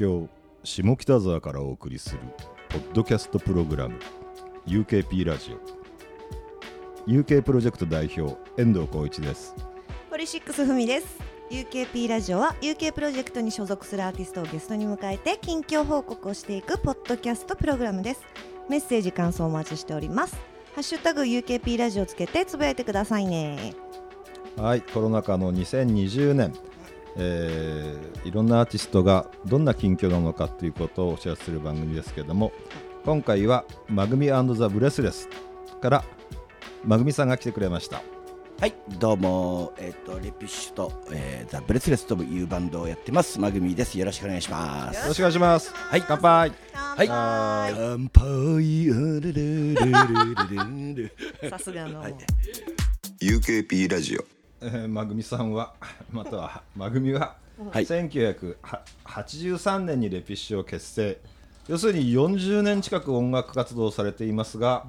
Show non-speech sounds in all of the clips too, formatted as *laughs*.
京下北沢からお送りするポッドキャストプログラム UKP ラジオ。UK プロジェクト代表遠藤浩一です。ポリシックスふみです。UKP ラジオは UK プロジェクトに所属するアーティストをゲストに迎えて近況報告をしていくポッドキャストプログラムです。メッセージ感想お待ちしております。ハッシュタグ UKP ラジオつけてつぶやいてくださいね。はいコロナ禍の2020年、えーいろんなアーティストがどんな近況なのかということをお知らせする番組ですけども今回はマグミザ・ブレスレスからマグミさんが来てくれました。はい、どうも、えっ、と、レピッシュと、えーザ・ブレスレスというバンドをやってます。マグミです。よろしくお願いします。よろしくお願いします。はい。乾杯。はい。は乾杯。さすがの、はい。UKP ラジオえー、マグミさんは *laughs* またはマグミは、はい。1983年にレピッシュを結成。要するに40年近く音楽活動をされていますが、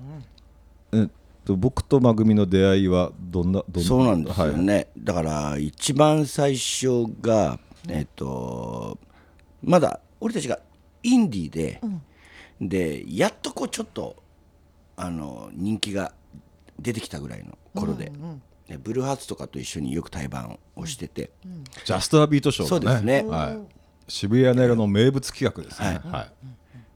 えっと僕とマグミの出会いはどんなどんそうなんですよはいね。だから、一番最初が、えっ、と、まだ俺たちがインディーで、で、やっとこう、ちょっと、あの、人気が出てきたぐらいの頃で、でブルーハーツとかと一緒によく対バンをしてて、ジャストアビートショー、そうですね。はい、渋谷ネロの名物企画ですね、はい。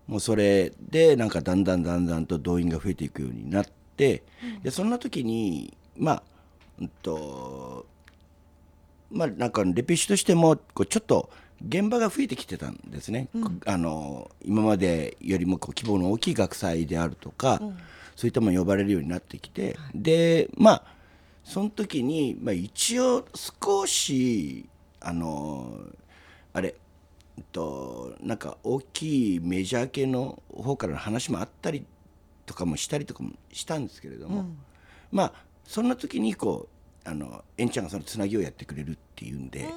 もうそれでなんかだんだんだんだんと動員が増えていくようになって、でそんな時にまあうんとまあなんかレピッシュとしてもこうちょっと現場が増えてきてたんですね、あの今までよりもこう規模の大きい学祭であるとか、そういったもの呼ばれるようになってきて、でまあその時に、まあ、一応少しあのあれとなんか大きいメジャー系の方からの話もあったりとかもしたりとかもしたんですけれども、まあそんな時にこうあのエンちゃんがそのつなぎをやってくれるっていうんで、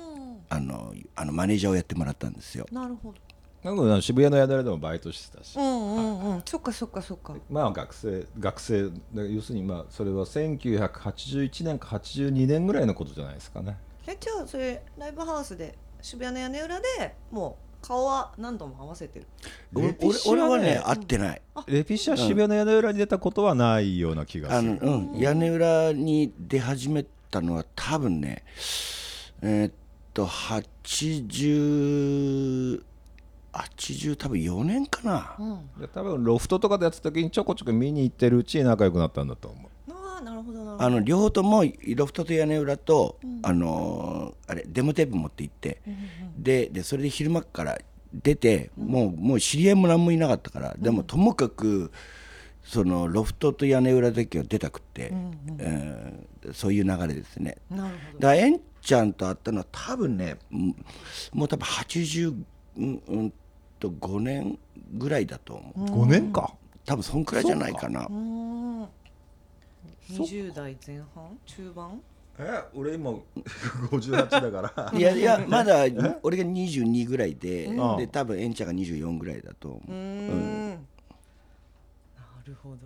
あのあのマネージャーをやってもらったんですよ。なるほどなんか渋谷の宿屋でもバイトしてたし、うんうんうん。そっかそっかそっか。まあ学生学生。で要するにまあそれは1981年か82年ぐらいのことじゃないですかね。えじゃあそれライブハウスで渋谷の屋根裏でもう顔は何度も合わせてる？俺レピッシュ俺はねね会ってない。レピッシュは渋谷の屋根裏に出たことはないような気があのするうん、屋根裏に出始めたのは多分ねえーっと8080多分4年かな、で多分ロフトとかでやってた時にちょこちょこ見に行ってるうちに仲良くなったんだと思う。ああなるほどなるほど。あの両方ともロフトと屋根裏と、あのーあれデモテープ持って行って、ででそれで昼間から出て、もうもう知り合いも何もいなかったから、でもともかくそのロフトと屋根裏だけは出たくって、えーそういう流れですね。なるほだからエンちゃんと会ったのは多分ねうんもう多分80、うんうん、と5年ぐらいだと思う、5年か。多分そんくらいじゃないかな。どうん。20代前半？中盤？え俺今 *laughs* 58だから。いやいや *laughs* まだ俺が22ぐらいで、うん。で多分エンちゃんが24ぐらいだと思う、うん。なるほど。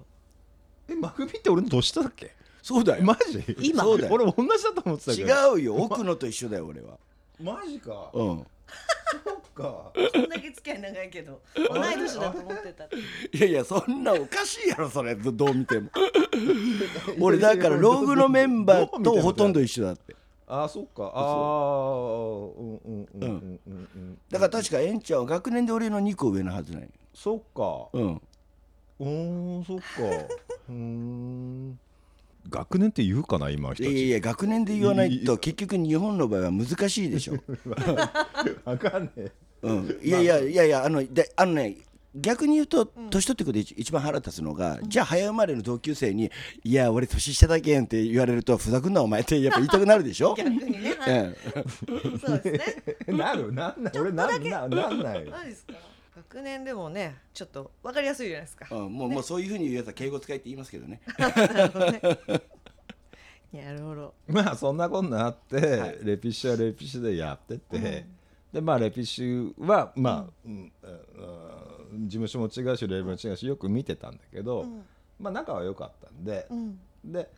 えマグミって俺の年下だっけ？そうだよ。マジ？今そうだよ。俺同じだと思ってたけど。違うよ。奥野と一緒だよ俺はマジか。うん。そっか。こんだけ付き合い長いけど同い年だと思ってたいやいやそんなおかしいやろそれ。どどう見ても。*laughs* 俺だからローグのメンバーとほとんど一緒だって。あそっか。ああうんうんうんうんうんうんだから確かエンちゃんは学年で俺の2個上のはずないそっか。うん。うーんそっか。うーん学年って言うかな今の人たちいやいや学年で言わないと結局日本の場合は難しいでしょ、*laughs* わかんねえ。うん、いやいやいやいやあのであのね逆に言うと年取ってくると一一番腹立つのが、じゃあ早生まれの同級生に「いや俺年下だけん」って言われると「ふざくんなお前」ってやっぱ *laughs* 言いたくなるでしょ、逆にね。はい。えそうですね。*laughs* なるなんない俺なんななんない。何ですか？学年でもねちょっとわかりやすいじゃないですか。えうん、もうもうそういうふうに言うやつは敬語使いって言いますけどね。*laughs* なるほど。まあそんなこんなあって、はい。レピッシュはレピッシュでやってて、でまあレピッシュはまあ、うん。事務所も違うしレーベルも違うしよく見てたんだけど、まあ仲は良かったんで、ん。で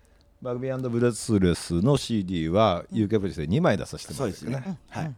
バグビーブレスレスの CD は UK プロジェクトで2枚出させてもらってね。ですね、はい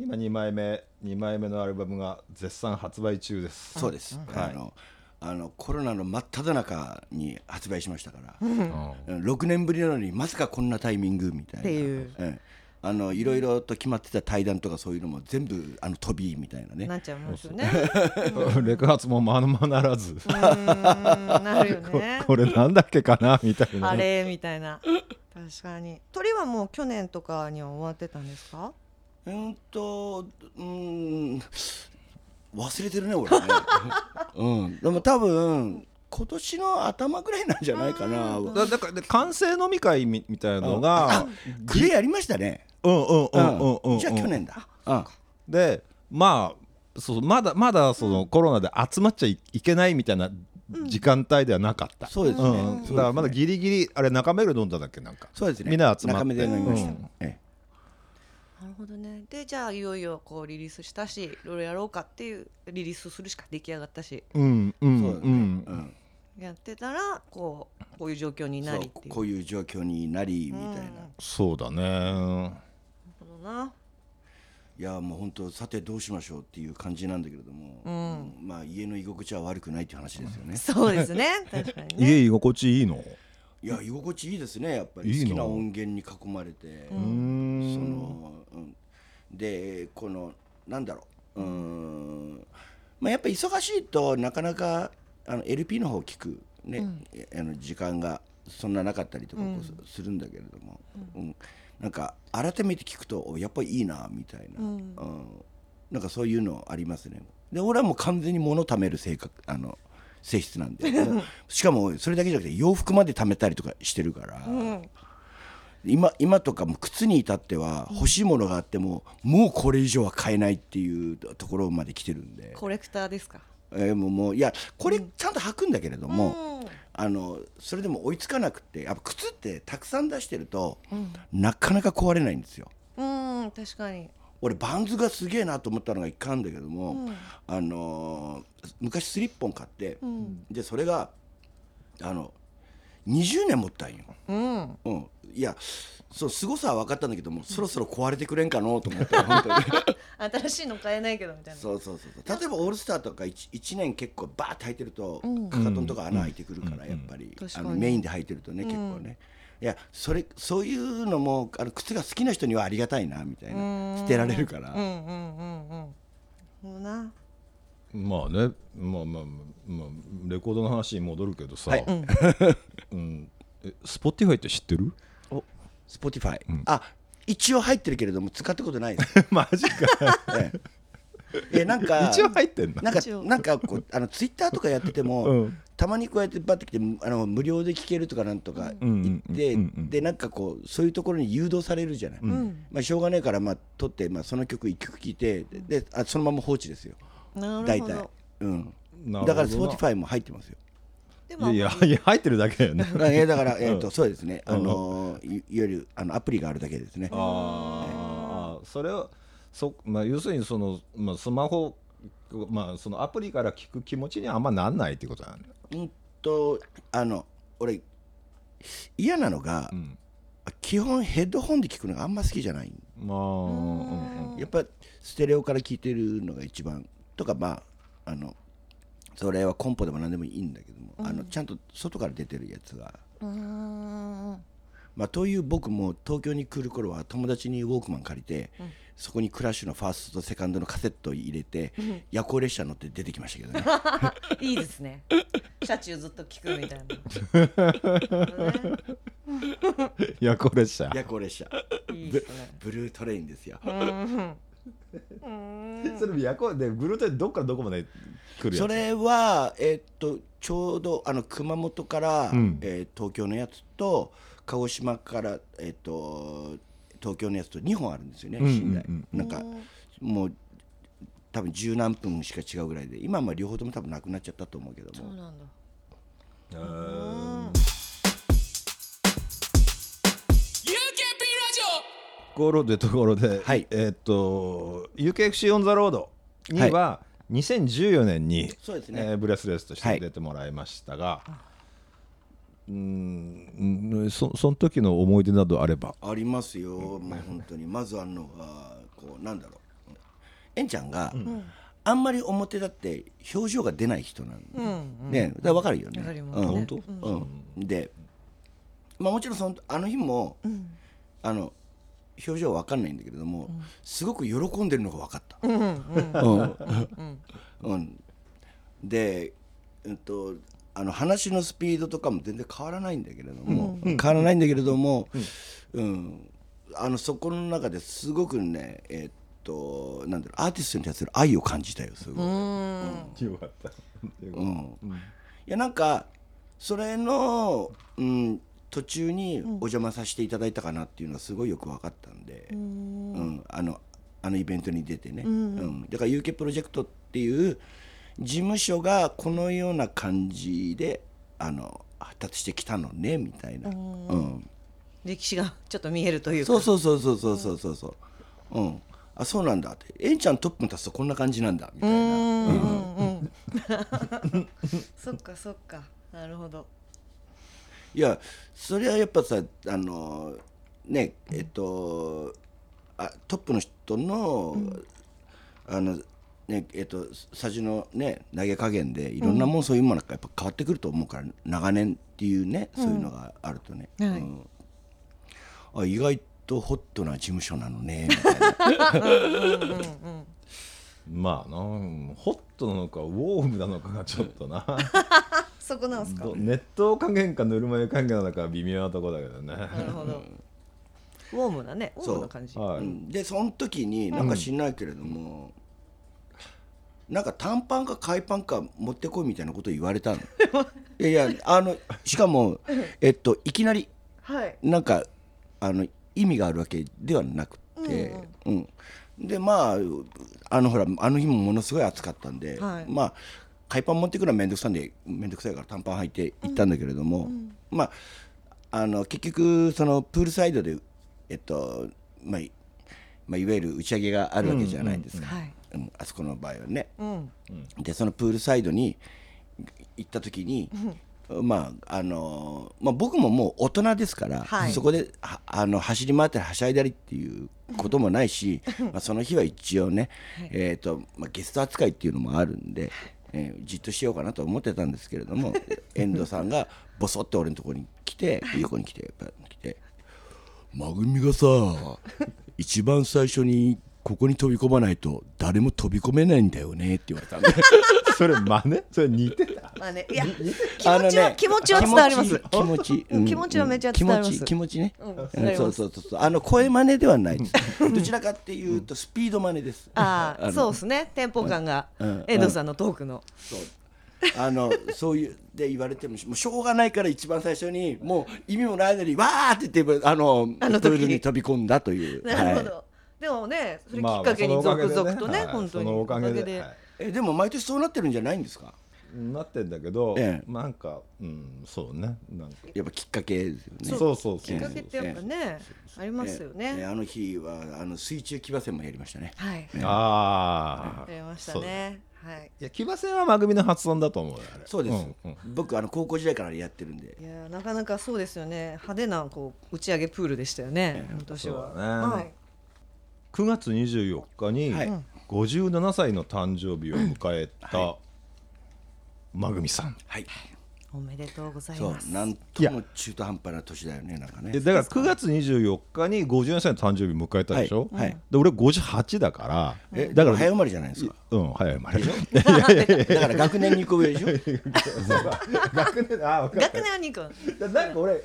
今2枚目2枚目のアルバムが絶賛発売中です。そうです、はい。あのあのコロナの真っ只中に発売しましたから、うん。うん。6年ぶりなのにまさかこんなタイミングみたいな。ええ。あのいろいろと決まってた対談とかそういうのも全部あの飛びみたいなね。なっちゃいますよね。*laughs* レク発もまのまならず。なるよね。*laughs* これなんだっけかなみたいなあれみたいな。確かに。鳥はもう去年とかには終わってたんですか？うんとうん忘れてるね俺。ね、*laughs* うん、でも多分今年の頭ぐらいなんじゃないかな。だだからで完成飲み会みみたいのがグレーやりましたね。うんうんうんうんうん。うんじゃあ去年だ。うん。でまあそうまだまだそのコロナで集まっちゃいいけないみたいな時間帯ではなかった、そうですね、うん。だからまだギリギリあれ中目黒で飲んだんだっけなんか。そうですね。みんな集まって。中目で飲みました、うん。えなるほどね。でじゃあいよいよこうリリースしたしいろいろやろうかっていうリリースするしか出来上がったし。うんうんうだね、うん。うん。やってたらこうこういう状況になり。っていうこういう状況になりみたいな、うん。そうだね。なるほどな。いやもう本当さてどうしましょうっていう感じなんだけれども、うんまあ家の居心地は悪くないっていう話ですよね、そうですね。確かにね。*laughs* 家居心地いいの？いや居心地いいですねやっぱり。いいの好きな音源に囲まれて。うーん。その、うん、でこのなんだろう。うーん。まあやっぱ忙しいとなかなかあの LP の方を聞くね、あの時間がそんななかったりとかこうすするんだけれども、うん。なんか改めて聞くとおやっぱりいいなみたいな、うん。なんかそういうのありますね。で俺はもう完全に物貯める性格あの性質なんで。しかもそれだけじゃなくて洋服まで貯めたりとかしてるから、今今とかも靴に至っては欲しいものがあっても、もうこれ以上は買えないっていうところまで来てるんで、コレクターですか？えーもうもういやこれちゃんと履くんだけれども、うん。あのそれでも追いつかなくてやっぱ靴ってたくさん出してると、なかなか壊れないんですよ。うん確かに俺バンズがすげえなと思ったのが一回あるんだけども、あのー昔スリッポン買って、でそれがあの20年持ったんよ。うん。うん、いやそう凄さは分かったんだけども、そろそろ壊れてくれんかのと思って *laughs* 本当に。*laughs* 新しいの買えないけどみたいな。そうそうそうそう。例えばオールスターとか 1, 一年結構バーッと履いてると、かかとのとか穴開いてくるから、やっぱり、あのメインで履いてるとね結構ね、いやそれそういうのもあの靴が好きな人にはありがたいなみたいな。捨てられるから、うんうんうんうん。そうなまあね。まあまあまあレコードの話に戻るけどさ、はい。うん、*laughs* え Spotify って知ってる？Spotify、あ一応入ってるけれども使ったことないです。*laughs* マジか。ええ。えなんか一応入ってんだ。なんか一応。なんかこうあのツイッターとかやってても、うんたまにこうやってバッて来てあの無料で聞けるとかなんとか言って、うんうんうんうん。でなんかこうそういうところに誘導されるじゃない、ん。まあ、しょうがないからまあ撮って、まあ、その曲一曲聴いてであそのまま放置ですよ。な大体。るほど、うん、だから Spotify も入ってますよ。でいやいやいや入ってるだけだよね。*laughs* あえだから、えー、とそうですね、あのいいわゆるあのアプリがあるだけですね。ああそれをそ、まあ、要するにその、まあ、スマホ、まあ、そのアプリから聞く気持ちにはあんまなんないってことなんだ、うんとあの俺嫌なのが、ん。基本ヘッドホンで聞くのがあんま好きじゃない。まあうんうんやっぱステレオから聞いてるのが一番。とかまああのそれはコンポでも何でもいいんだけども、あのちゃんと外から出てるやつが、うん。まあ、という僕も東京に来る頃は友達にウォークマン借りて、そこにクラッシュのファーストとセカンドのカセットを入れて、夜行列車乗って出てきましたけどね。*laughs* いいですね車中ずっと聞くみたいな。*laughs* 夜行列車。夜行列車。ブルートレインですよ、それ夜行でブルートレインどっからどこまで来るやつ？それは、えーっとちょうどあの熊本から、ん。えー東京のやつと鹿児島から、えーっと東京のやつと2本あるんですよね、んうん寝台うんなんかもう多分十何分しか違うぐらいで今はまあ両方とも多分なくなっちゃったと思うけども。そうなんだ。へーところでところで、はい。えーっと UKFC オン・ザ・ロードには2014年に、そうですね。えーブレスレスとしはい。て出てもらいましたが、うーんうんそその時の思い出などあれば。ありますよ、もう本当に。まずあるのがこうなんだろうえんちゃんが、ん。あんまり表立って表情が出ない人なの、うん。ねだから分かるよね。わかりますうん。で、まあ、もちろんそのあの日も、うん。あの表情は分かんないんだけれども、すごく喜んでるのが分かった。うんうん。うん。うん。で、えっと、あの話のスピードとかも全然変わらないんだけれども、変わらないんだけれども、うん。あのそこの中ですごくねえっとなんだろうアーティストに対する愛を感じたよすごい。うん。よかった。うん、いやなんかそれの、うん、途中にお邪魔させていただいたかなっていうのはすごいよく分かったんで、うん、うん、あのあのイベントに出てね、うん、うん、だから UK プロジェクトっていう事務所がこのような感じであの発達してきたのねみたいな、うん、歴史がちょっと見えるというか。そうそうそうそうそうそうそう、うん、あそうなんだってえんちゃんトップに立つとこんな感じなんだみたいな。うんうんうんそっかそっか。なるほど。いやそれはやっぱさあのねえっとあトップの人の、あのねえっとさじのね投げ加減でいろんなもんそういうものがやっぱ変わってくると思うから、長年っていうねそういうのがあるとね、はい。うん。あ意外とホットな事務所なのね *laughs* みたいな。まあなホットなのかウォームなのかがちょっとな。*laughs* そこなんですか？ど熱湯加減かぬるま湯加減なのかは微妙なとこだけどね。なるほど。ウォームなね。ウォームな感じ。はい、うん。でその時になんか知んないけれども、なんか短パンか海パンか持ってこいみたいなこと言われたの。*laughs* いやいやあのしかもえっといきなりはい。なんかあの意味があるわけではなくて、うんでまああのほらあの日もものすごい暑かったんで、はい。まあ海パン持ってくるのは面倒くさいんで面倒くさいから短パン履いて行ったんだけれども、まああの結局そのプールサイドでえっとまあいまあ、いわゆる打ち上げがあるわけじゃないですか、はい。うんあそこの場合はね。うん。でそのプールサイドに行った時に、まああのまあ、僕ももう大人ですから、はい。そこではあの走り回ったりはしゃいだりっていうこともないし *laughs* まあその日は一応ね、えーとまあ、ゲスト扱いっていうのもあるんで、えーじっとしようかなと思ってたんですけれども *laughs* 遠藤さんがボソって俺のところに来て横に来てやっぱ来て「まぐみがさ *laughs* 一番最初にここに飛び込まないと誰も飛び込めないんだよね」って言われたんで。それ真似？それ似てたまあね *laughs* いや気持ちは、気持ちは伝わります。気持ち *laughs* うん気持ちはめっちゃ伝わります。気持ち気持ちね、うそうそうそうそう。あの声真似ではないです。*laughs* どちらかっていうとスピード真似です。ああのそうですね。テンポ感がうん遠藤さんのトークの。そう。あのそういうで言われてもしもうしょうがないから一番最初にもう意味もないのにわーって言ってあのあの時に。プールに飛び込んだという。はいなるほど。でもねそれきまあっかけに続々とねはい。本当に。そのおかげで。えでも毎年そうなってるんじゃないんですか？なってんだけど、ええ。なんかうんそうね。なんか。やっぱきっかけですよね。そうそうそう。きっかけってやっぱねありますよね。えあの日はあの水中騎馬戦もやりましたね。はい。ああ。やりましたね。はい。いや騎馬戦はまぐみの発音だと思うよあれ。そうです、んうん。僕あの高校時代からやってるんで。いやなかなかそうですよね。派手なこう打ち上げプールでしたよね今年は。そうだね。はい。9月24日にはい。57歳の誕生日を迎えた、はマグミさん、はい、おめでとうございそうますなんとも中途半端な年だよねなんかね。でだから9月24日に54歳の誕生日迎えたでしょ、はい。はい。で俺58だから。えだかだからら早生まれじゃないですか？うん早い生まれ。だから学年2個上でしょ？学年あ分かった。学年は2個だなんか俺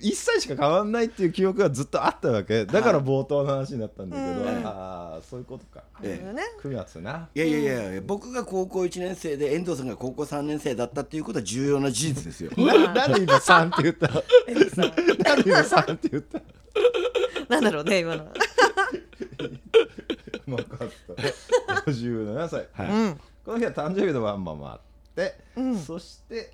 1歳しか変わんないっていう記憶がずっとあったわけ。だから冒頭の話になったんだけど、うん。ああそういうことか。ええ。ね9月な。いやいやいやいや僕が高校1年生で遠藤さんが高校3年生だったっていうことは重要な事実ですよ。ななんで今3って言った？なんで今3って言った？のなんだろうね今の。*laughs* 分かった。57歳、はい。うん。この日は誕生日のワンマンもあって、うん。そして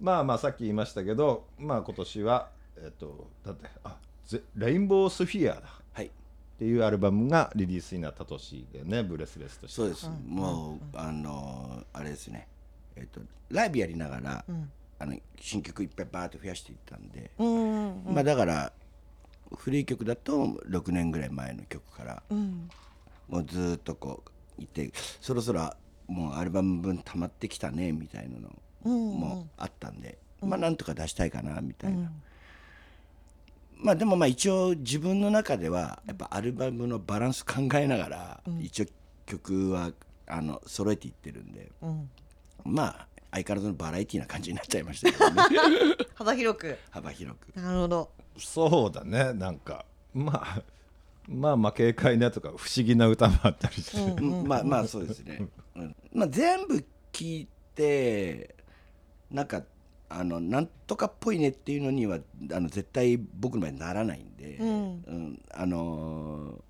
まあまあさっき言いましたけどまあ今年はえっとだってあゼレインボースフィアだ。はい。っていうアルバムがリリースになった年でねブレスレスとして。そうです、もうあのーあれですねえっとライブやりながら、ん。あの新曲いっぱいバーッと増やしていったんで、うんまあだから古い曲だと6年ぐらい前の曲からうん。もうずーっとこういてそろそろもうアルバム分溜まってきたねみたいなのもあったんで、まあなんとか出したいかなみたいな。まあでもまあ一応自分の中ではやっぱアルバムのバランス考えながら一応曲はあの揃えていってるんで、まあ相変わらずのバラエティーな感じになっちゃいましたけどね。*laughs* 幅広く。幅広く。なるほど。そうだねなんか。まあまあまあ軽快なとか不思議な歌もあったりして、うんまあまあそうですね、うん。まあ、全部聞いてなんかあのなんとかっぽいねっていうのにはあの絶対僕の場合ならないんで、うん。あのー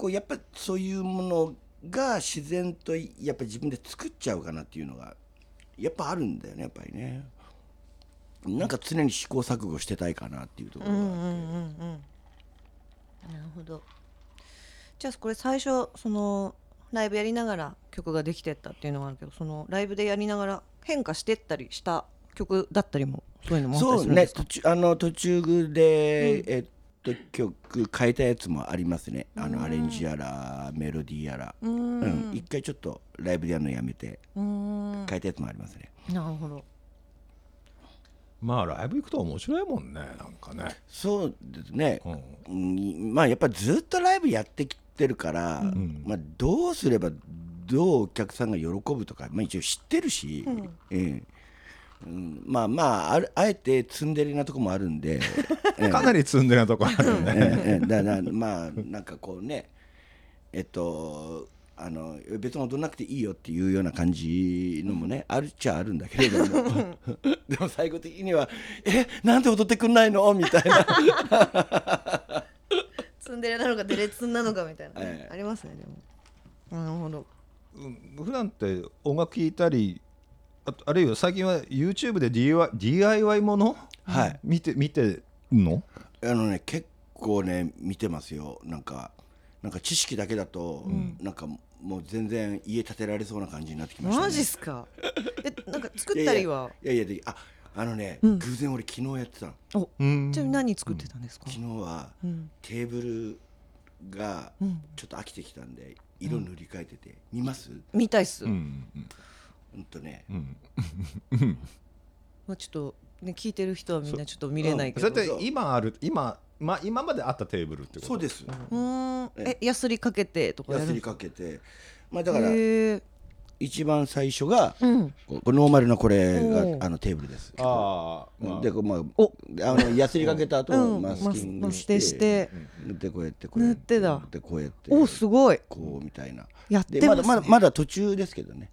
こうやっぱそういうものが自然とやっぱ自分で作っちゃうかなっていうのがやっぱあるんだよねやっぱりね。なんか常に試行錯誤してたいかなっていうところがあって。なるほどじゃあこれ最初そのライブやりながら曲ができてったっていうのがあるけどそのライブでやりながら変化してったりした曲だったりもそういうのもあったりそうねするんですか？途中あの途中で、えっと曲変えたやつもありますね。あのアレンジやらメロディーやら。うん。一回ちょっとライブでやるのやめて。うん。変えたやつもありますね。なるほど。まあライブ行くと面白いもんねなんかね、そうですね、うん。うん。まあやっぱずっとライブやってきてるから、まあ、どうすればどうお客さんが喜ぶとか、まあ、一応知ってるし、ええうん、まあまああるあえてツンデレなとこもあるんで、*laughs* ええ。かなり積んでるとこあるよね、ええええ。だからまあなんかこうね。えっとあの別に踊んなくていいよっていうような感じのもねあるっちゃあるんだけれども。*laughs* でも最後的には「えなんで踊ってくんないの?」みたいな。*laughs* ツンデレなのかデレツンなのかみたいな、ええ。ありますねでも。なるほど。うん。普段って音楽聴いたりあとあるいは最近は YouTube で DIY, DIY もの、はい。見て見てんの？あのね結構ね見てますよ。なんかなんか知識だけだと、なんかもう全然家建てられそうな感じになってきましたね。マジっすか？*laughs* えなんか作ったりは？いやいやいやいやああのね、偶然俺昨日やってたのおうんちなみに何作ってたんですか、昨日は、んテーブルがちょっと飽きてきたんで色塗り替えてて、見ます見たいっす、うんうん。とね、まあ、ちょっと、ね、聞いてる人はみんなちょっと見れないけそど、れって今ある今、まあ、今まであったテーブルってこと？そうです。うーん。えヤスリかけてとかやるやすりかけて。まあだから一番最初が、うん。ノーマルなこれおがあのテーブルです。ああ、まあ、でこうまあお。あのやすりかけた後、うん。マスキングしマステして。てでこうやってこうやってこうやっておすごい。こうみたいな。やってでまますね。だまだまだ途中ですけどね。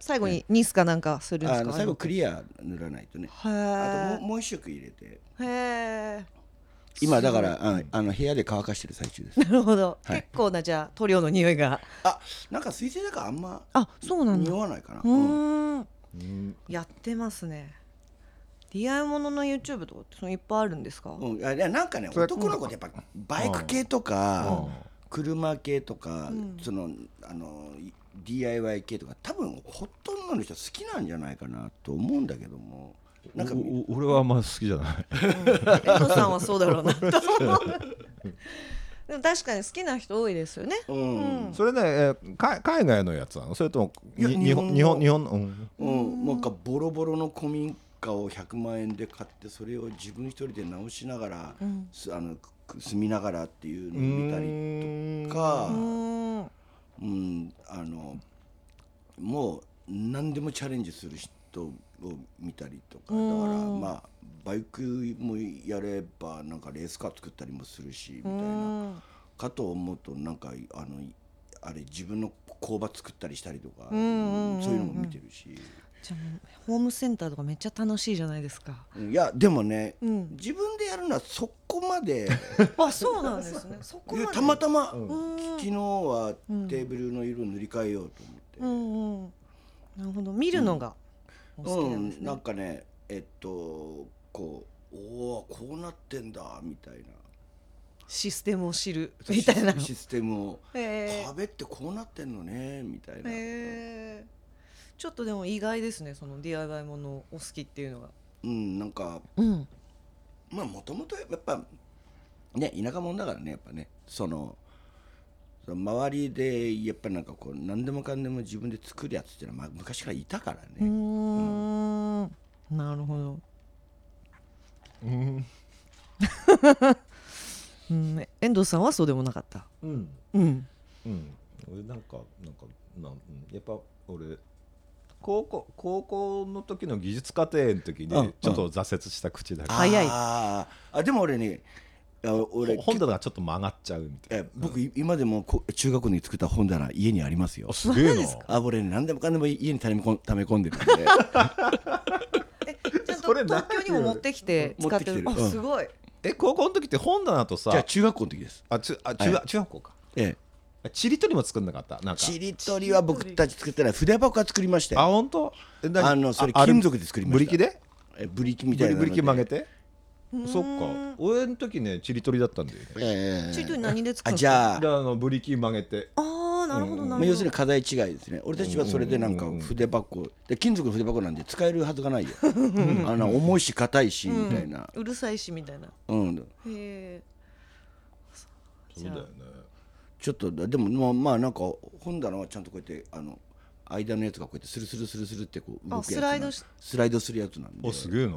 最後にニスかなんかするんですか？あの最後クリア塗らないとね。へあともうえもう一色入れて。へえ今だからああの部屋で乾かしてる最中です。なるほど、はい。結構なじゃあ塗料の匂いが。あなんか水性だからあんまあそうなんだ。匂わないかな、うーん。うん。やってますね。DI ものの YouTube とかってそのいっぱいあるんですか、うん、いやいやなんかねそれ男の子ってやっぱバイク系とか車系とか、そのあの DIY 系とか多分ほとんどの人好きなんじゃないかなと思うんだけどもなんか俺はあんま好きじゃない。遠藤さんはそうだろうなと思う。*laughs* でも確かに好きな人多いですよね。うん、それね、えーか海外のやつなの？それとも日本日本の日本うん。うん、なんかボロボロの古民家を100万円で買ってそれを自分一人で直しながら、すあのく住みながらっていうのを見たりとかう、ーん。うん、あのもう何でもチャレンジする人を見たりとか。だからまあバイクもやればなんかレースカー作ったりもするしみたいな。かと思うとなんかあのあれ自分の工場作ったりしたりとかそういうのも見てるし。じゃホームセンターとかめっちゃ楽しいじゃないですか。いやでもね、ん。自分でやるのはそこまで。*laughs* あそうなんですね。*laughs* そこまで。たまたま、ん。昨日はテーブルの色塗り替えようと思って、うんうん。なるほど。見るのがお好きなんね、うんなんかねえっとこうおおこうなってんだみたいな。システムを知るみたいな。システムを。へー。壁ってこうなってんのねみたいな、へえちょっとでも意外ですねその DIY ものお好きっていうのが。うんなんかうん。まあもともとやっぱね田舎者だからねやっぱね。その周りでやっぱりなんかこう何でもかんでも自分で作るやつっていうのは、まあ、昔からいたからね、ん。なるほど。うん。*laughs* うん。遠藤さんはそうでもなかった？うん。うん。うん。俺なんかなんかなんうん。やっぱ俺高校高校の時の技術課程の時うんにちょっと挫折した口だけど、早い。あー。あでも俺ねあ俺ほ本棚がちょっと曲がっちゃうみたいな。え僕い今でもこ中学校に作った本棚家にありますよ。あすげえな。あ俺ね何でもかんでも家に溜め込ん溜め込んでるんで。えちゃんとそれ東京にも持ってきて使ってる？持ってきてる。あすごい。え高校の時って本棚とさじゃあ中学校の時です。あちあ中,、は中学校か。えあちりとりも作んなかった？なんか。えちりとりは僕たち作ってない。筆箱は作りましたよ。あ本当？あのそれ金属で作りました。ブリキで？えブリキみたいなので。ブリキ曲げて？そっか。俺の時ねちりとりだったんだよね。ええチートに何で作るあじゃあであのブリキ曲げて。ああなるほどうんなるほど。まあ要するに課題違いですね。俺たちはそれでなんか筆箱。で金属の筆箱なんで使えるはずがないよ。あの重いし硬いしみたいな。うるさいしみたいな。うん。へえ。そうだよね。ちょっとでもまあまあなんか本棚はちゃんとこうやってあの間のやつがこうやってスルスルスルスルってこう動くやつあスライドしスライドするやつなんで。おすげえな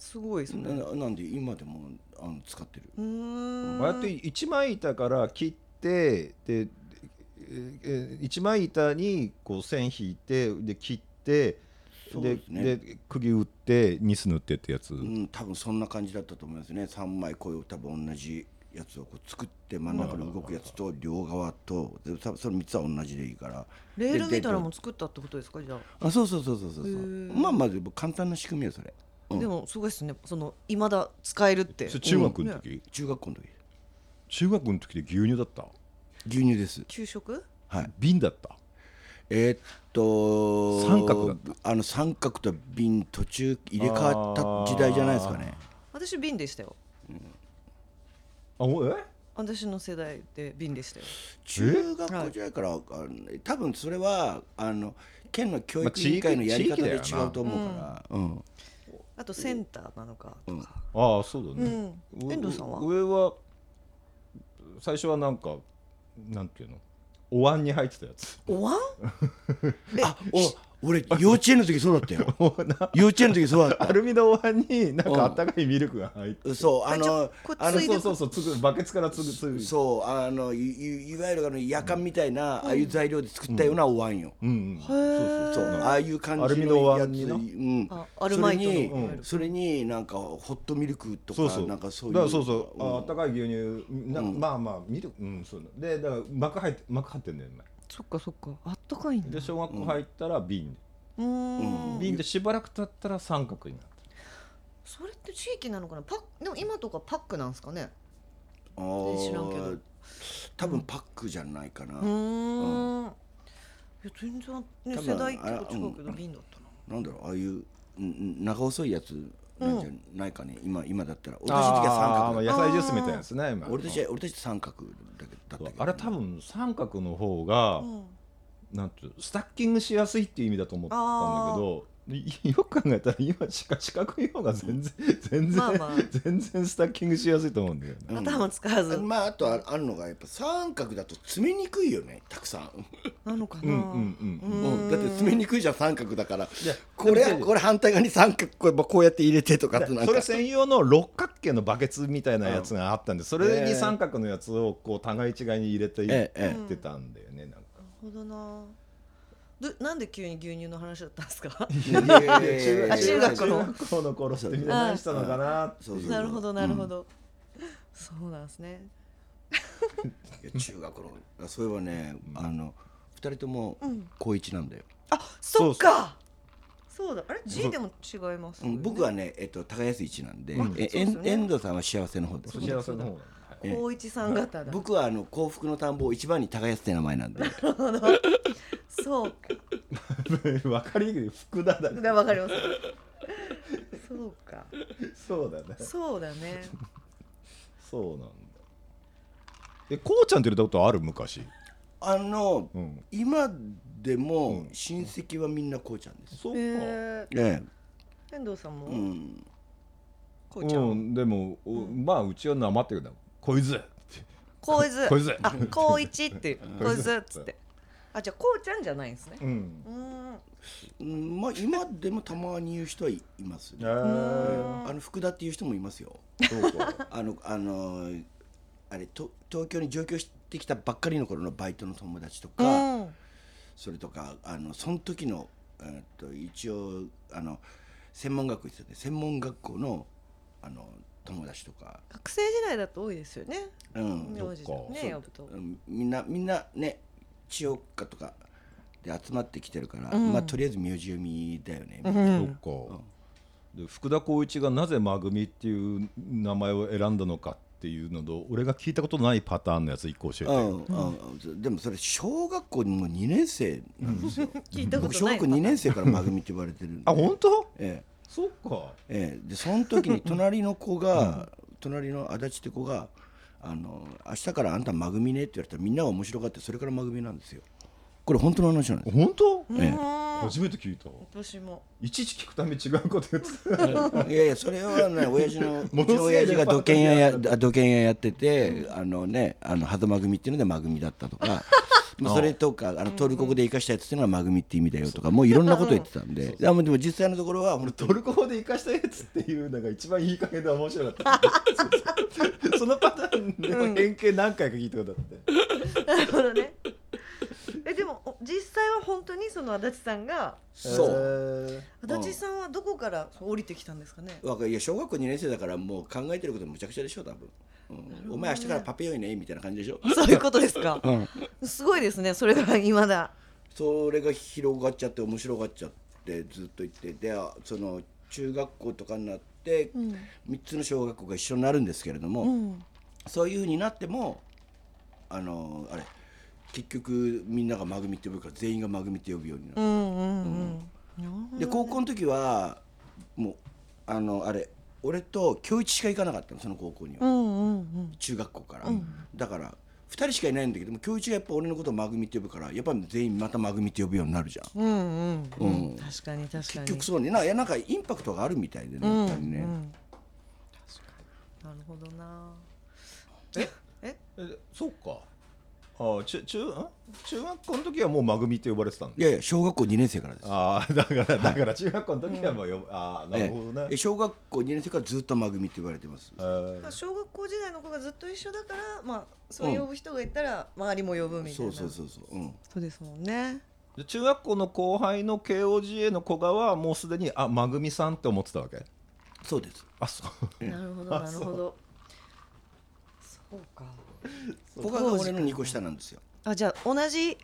すごいですね。ななんで今でもあの使ってる。うーん。ああやって一枚板から切ってでええ一枚板にこう線引いてで切ってでそうですね。で釘打ってニス塗ってってやつ、うん多分そんな感じだったと思いますね。3枚こういう多分同じやつをこう作って真ん中で動くやつと両側とで多分その3つは同じでいいから。レールでみたいなのも作ったってことですかじゃあ。あそうそうそうそうそうそう。まあまず簡単な仕組みよそれ、うんでもすごいですね。その未だ使えるって。それ中学の時、中学校の時。中学の時で牛乳だった？牛乳です。給食？はい。瓶だった？えーっと三角だった？あの三角と瓶途中入れ替わった時代じゃないですかね。私瓶でしたよ。あおえ？私の世代で瓶でしたよ。中学校時代から、あの多分それはあの県の教育委員会のやり方で違うと思うから、うんあとセンターなのかとか、ああそうだうね、ん。う遠藤さんは？上は最初はなんかなんていうの？お椀に入ってたやつ。お椀？*laughs* あお俺幼稚園の時そうだったよ。*laughs* 幼稚園の時そうだっアルミのお椀になんかあったかいミルクが入って。たそうあのあのそうそうそうつぐバケツからつぐつぐそうあのいいいわゆるあの夜間みたいな、ああいう材料で作ったようなお椀よ、うん。うんへー。そうああいう感じのアルミのおやつ椀になうん。あアルマイトの？それに、うん。それになんかホットミルクとかそうそう。なんかそういうだからそうそう、ん。ああったかい牛乳。な、うん。まあまあミルクうんそうだ。でだから膜入って膜張ってんだよねそっかそっか。あったかいんだ。で小学校入ったら瓶、うーん。瓶でしばらく経ったら三角になった。それって地域なのかな？パッでも今とかパックなんですかね？あー知らんけど。多分パックじゃないかな、うーん。いや全然、ね、世代とか違うけどあうん。瓶だったな。なんだろうああいううんうん長細いやつなんじゃないかね、今今だったら。俺たちの時は三あ角野菜ジュースみたいなやつね今。俺たちは俺たち三角だけだったけど。あれ多分三角の方が、うんなんていうスタッキングしやすいっていう意味だと思ったんだけどい *laughs* よく考えたら今四角四角い方が全然全然、*laughs* まあまあ。全然スタッキングしやすいと思うんだよね。うん。頭使わず。まああとああるのがやっぱ三角だと詰めにくいよねたくさん、なのかな、うんうんうんうん。だって詰めにくいじゃん三角だから。いやこれこれ反対側に三角こうこうやって入れてとかってなんか。それ専用の六角形のバケツみたいなやつがあったんでそれに三角のやつをこう互い違いに入れていええってたんだよね。なんか。なるほどな。どなんで急に牛乳の話だったんですか？中学の。中学校の頃ってみんな何したのかなってそうそうなるほどなるほど、そうなんですね。いや中学のそういえばね、あの二人ともうん。高一なんだよ、あそっか。そうだ。あれ？G でも違いますよね、うん僕はね、えっと、高安一なんで、うん。え遠藤さんは幸せの方です、幸せの方ええ。高一さん方だ。僕はあの幸福の田んぼ一番に高安って名前なんで。そうか。*laughs* わかりにくい。福田だね。でわかります。そうか。そうだね。そうだね。そうなんだ。えこうちゃんって入れたことある？昔。あの、うん。今でもうん。親戚はみんなこうちゃんです、そうか、ええ。ー、遠藤さんも、えうん。こうちゃん、うん、でも、おまあうちはなまってるんだこいつ。こいずこいずあこういちって。いうこいずっつってあじゃあこうちゃんじゃないんですね。うん。うーん。うんまあ今でもたまに言う人はいますあの福田っていう人もいますよ。*laughs* あのあのあれと東京に上京してきたばっかりの頃のバイトの友達とか、うん。それとかあのその時の、えーっと一応あの専門学校行ってたんで専門学校のあの友達とか、学生時代だと多いですよね。うん名字ね呼ぶと。うんみんなみんなね千代岡とかで集まってきてるから、うん。まあとりあえず名字読みだよね、うん。そっか、で福田光一がなぜ「まぐみ」っていう名前を選んだのかっていうのと俺が聞いたことないパターンのやつ一個教えて、うんうん、でもそれ小学校にも2年生なんですよ。*laughs* 聞いたこ僕小学校とないパターン。2年生からまぐみって呼ばれてるあ本当？えそっか。ええ。えでその時に *laughs* 隣の子が、隣の足立って子があの「明日からあんたまぐみね」って言われたらみんなが面白がってそれからまぐみなんですよ。これ本当の話なんです。本当？ええ。うん。初めて聞いた。私も。いちいち聞くために違うこと言ってた。いやいやそれはね親父のうち *laughs* もの親父が土建屋やあ土建屋やっててあのねあの狭間組っていうのでまぐみだったとかまあそれとかあのトルコ語で生かしたやつっていうのがまぐみって意味だよとかもういろんなこと言ってたんで。でもでも実際のところはトルコ語で生かしたやつっていうのが一番いい加減で面白かった。*laughs* そのパターンでも変形何回か聞いたことあって、なるほどね。えでもお実際は本当にその足立さんがそう。へ足立さんはどこから降りてきたんですかね？わかるいや小学校2年生だからもう考えてることむちゃくちゃでしょ多分、うん、お前明日からパペよいねみたいな感じでしょ、そういうことですか。うん、すごいですねそれが今だ。それが広がっちゃって面白がっちゃってずっと言ってでその中学校とかになってうん。3つの小学校が一緒になるんですけれども、うん。そういうふうになってもあのあれ結局みんながまぐみって呼ぶから全員がまぐみって呼ぶようになるう、んうん。うん。で高校の時はもうあのあれ俺と今日一しか行かなかったのその高校には、うんうんうん。中学校から、うん。だから2人しかいないんだけども今日一がやっぱ俺のことをまぐみって呼ぶからやっぱ全員またまぐみって呼ぶようになるじゃん。うんうんうん。うん。確かに確か結に局そうねないやなんかインパクトがあるみたいでね。やっぱりね、うんうん。確かに。なるほどな。え？え？え？そうかあ中中ん？中学校の時はもうまぐみって呼ばれてたんだいやいや小学校2年生からです。ああ *laughs* だからだから中学校の時はもうよ、ああなるほどね、ええ小学校2年生からずっとまぐみって言われてます。えー。まあ小学校時代の子がずっと一緒だからまあそう呼ぶ人がいたら周りも呼ぶみたいな。そうそうそうそう。うん。そうですもんね。で中学校の後輩の KOGA の子がはもうすでにあまぐみさんって思ってたわけ？そうです。あそう。なるほど *laughs* なるほど。そうか *laughs* 他が俺の2個下なんですよ、あじゃあ同じ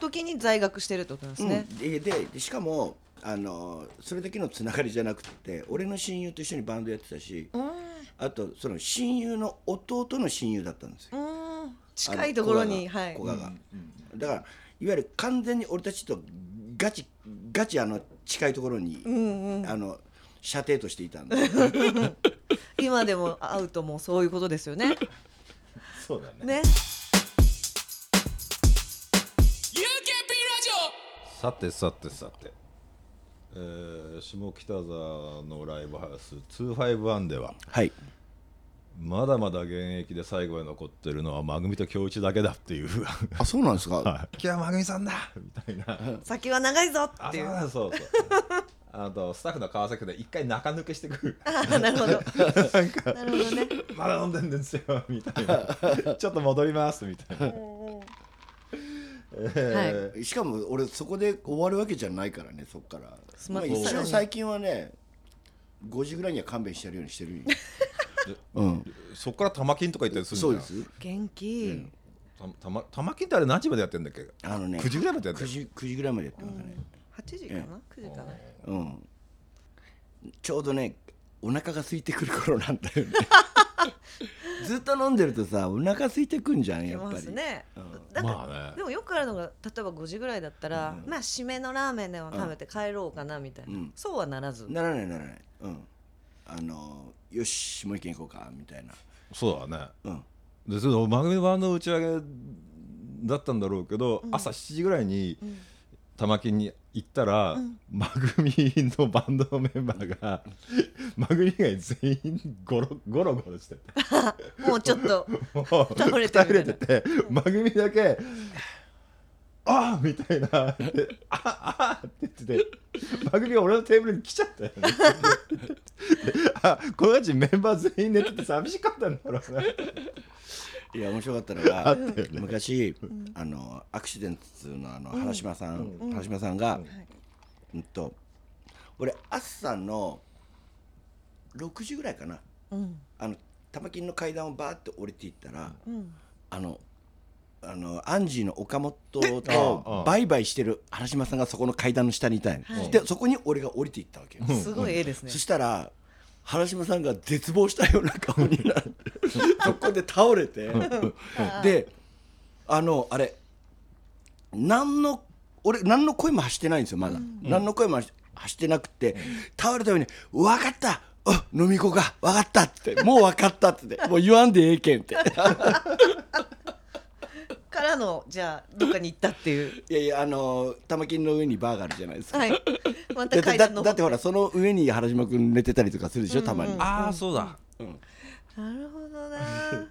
時に在学してるってことなんですね。うん、でででしかもあのそれだけのつながりじゃなくて俺の親友と一緒にバンドやってたしうん。あとその親友の弟の親友だったんですよ。うん。近いところにはい。古賀が。だからいわゆる完全に俺たちとガチガチあの近いところに、うんうん。あの射程としていたんで。*laughs* 今でも会うともうそういうことですよねそうだね。ね。さてさてさて、えー下北沢のライブハウス251でははい。まだまだ現役で最後まで残ってるのはまぐみと京一だけだっていう。あそうなんですか、はい。今日はまぐみさんだ。みたいな。先は長いぞあっていう。そうだそうそうあとスタッフの川崎で一回中抜けしてくる。あなるほど。なるほどね。まだ飲んでんですよみたいな。*laughs* ちょっと戻りますみたいな、えー。しかも俺そこで終わるわけじゃないからねそっから。まあ、一応最近はね5時ぐらいには勘弁してやるようにしてるよ。*laughs* うん。そっから玉金とか行ったりするんじゃんそうです。元気。たたま玉金ってあれ何時までやってんだっけ？あのね9時ぐらいまでやって9る時 ,9 時ぐらいまでやってますね8時かな？9時かな？うん。ちょうどねお腹が空いてくる頃なんだよね。*laughs* ずっと飲んでるとさお腹空いてくんじゃんやっぱり。すね。うん。だからまあね。でもよくあるのが例えば5時ぐらいだったら、うん。まあ締めのラーメンでも食べて帰ろうかなみたいな、うん。そうはならず、ならないならない。うん。あのよしもう一軒行こうかみたいな。そうだね。うん。でその番組版の打ち上げだったんだろうけど、朝7時ぐらいにん。玉金に行ったら、マグミのバンドのメンバーがマグミ以外全員ゴロゴロゴロしてて。*laughs* もうちょっと倒れてれててマグミだけ「ああ!」みたいな「ああ!」って言っててマグミが俺のテーブルに来ちゃったよね。*laughs* あこの人メンバー全員寝てて寂しかったんだろうねいや面白かったの *laughs* あがね。昔あのアクシデントのあの原島さん原島さんがうんと俺朝の6時ぐらいかな。うん。あの玉金の階段をバーって降りていったらうん。あのあのアンジーの岡本とバイバイしてる原島さんがそこの階段の下にいたんよはい。でそこに俺が降りていったわけよ。すごい絵ですね。そしたら原島さんが絶望したような顔になってそこで倒れて。であのあれ何の俺何の声も発してないんですよまだ、何の声も発発してなくて倒れたように「分かったあ飲み子か分かった」って「もう分かった」ってもう言わんでええけんってからのじゃあどっかに行ったっていう。*laughs* いやいやあの玉金の上にバーがあるじゃないですか、はい。まただ階段のだだってほらその上に原島君寝てたりとかするでしょたまに、ああそうだ。なるほどな。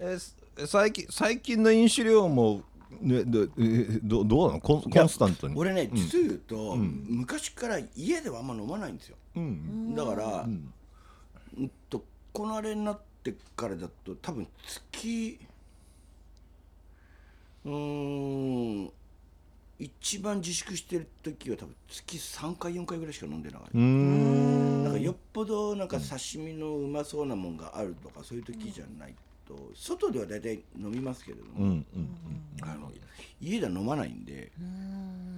*laughs* えす最近最近の飲酒量も、ね、どえどどうなの？コンコンスタントに。俺ね実を言うと、昔から家ではあんま飲まないんですよ。うん。だから、ううんんとこのあれになってからだと多分月うーん。一番自粛してる時は多分月3回4回ぐらいしか飲んでなかった。うーん。なんかよっぽどなんか刺身のうまそうなもんがあるとかそういう時じゃないと外では大体飲みますけれども、うんうんあの家では飲まないんで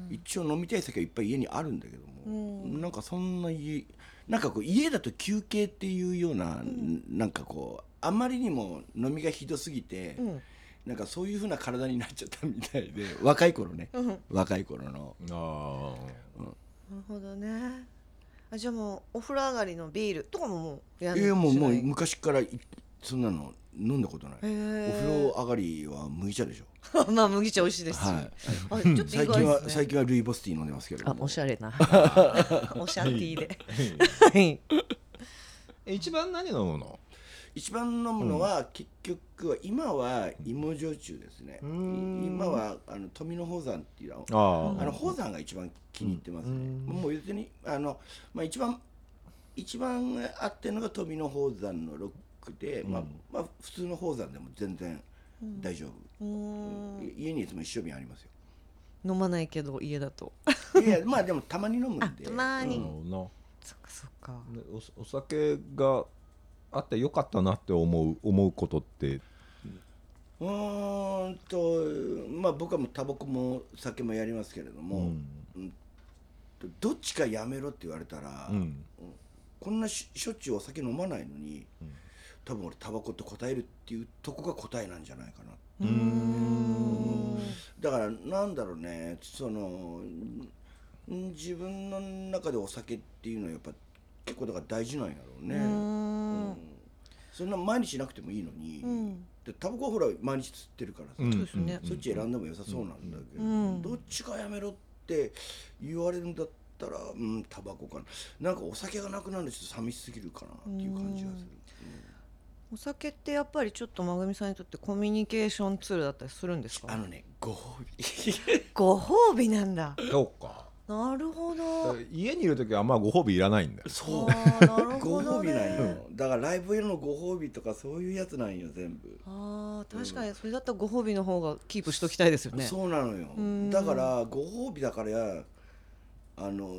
一応飲みたい酒はいっぱい家にあるんだけども、なんかそんな家なんかこう家だと休憩っていうような、なんかこうあまりにも飲みがひどすぎて、んなんかそういうふうな体になっちゃったみたいで *laughs* 若い頃ね、うん。若い頃の。あなるほどね。あじゃあもうお風呂上がりのビールとかももうやんいやもうもう昔からいそんなの飲んだことない、お風呂上がりは麦茶でしょ。*laughs* まあ麦茶美味しいですし、はい。あちょっと意最近は最近はルイボスティー飲んでますけれどあもおしゃれな。*laughs* おしゃティーで。一番何飲むの？一番飲むのは、結局は今は芋焼酎ですね。ん。今はあの富野宝山っていうああ。の宝山が一番気に入ってますね、もう別にあの、まあ、一番一番あってるのが富野宝山のロックで、まあまあ、普通の宝山でも全然大丈夫、家にいつも一升瓶ありますよ。飲まないけど家だと。いやまあでもたまに飲むんで。あたまに、なるほどな。そっかそっか。お酒があってよかったなって思う思うことって？うーんとまあ僕はもうタバコも酒もやりますけれども、うん。どっちかやめろって言われたら、うん。こんなししょっちゅうお酒飲まないのに、多分俺タバコって答えるっていうとこが答えなんじゃないかな。うーん。だからなんだろうねそのん自分の中でお酒っていうのはやっぱ結構だから大事なんやろうね、うそんな毎日なくてもいいのに、うん。でタバコはほら毎日吸ってるからさ、うん。そうですね。そっち選んでも良さそうなんだけど、うん。どっちかやめろって言われるんだったらうんタバコかな。なんかお酒がなくなるのちょっと寂しすぎるかなっていう感じがする、お酒ってやっぱりちょっとまぐみさんにとってコミュニケーションツールだったりするんですか？あのねご褒美。*laughs* ご褒美なんだ。そうかなるほど。家にいる時はあんまご褒美いらないんだよ。そうごほど褒美なん。ねよだからライブへのご褒美とかそういうやつなんよ全部、あー確かにそれだったらご褒美の方がキープしときたいですよね。そうなのよ。うん。だからご褒美だからやあの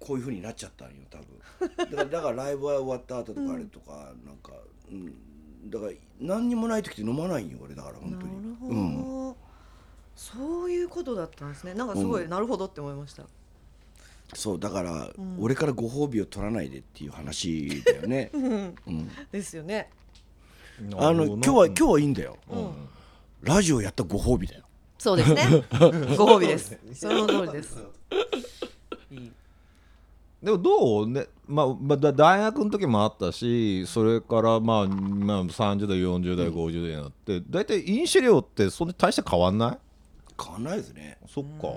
こういうふうになっちゃったんよ多分。だからだからライブは終わった後とかあれとか、*laughs* なんか、うん、だから何にもない時って飲まないんよ俺だから本当に。なるほど、うん、そういうことだったんですね。なんかすごい、うんなるほどって思いました。そうだから、ん。俺からご褒美を取らないでっていう話だよね、*laughs* うん、ですよね。あの今日は今日はいいんだよ、うん。ラジオやったご褒美だよ。そうですね。*laughs* ご褒美です。その通りです。いい。でもどうね、まあ、まあだ大学の時もあったしそれからまあ、まあ、30代40代50代になって大体飲酒量ってそんなに大して変わんない？変わんないですね。そっか、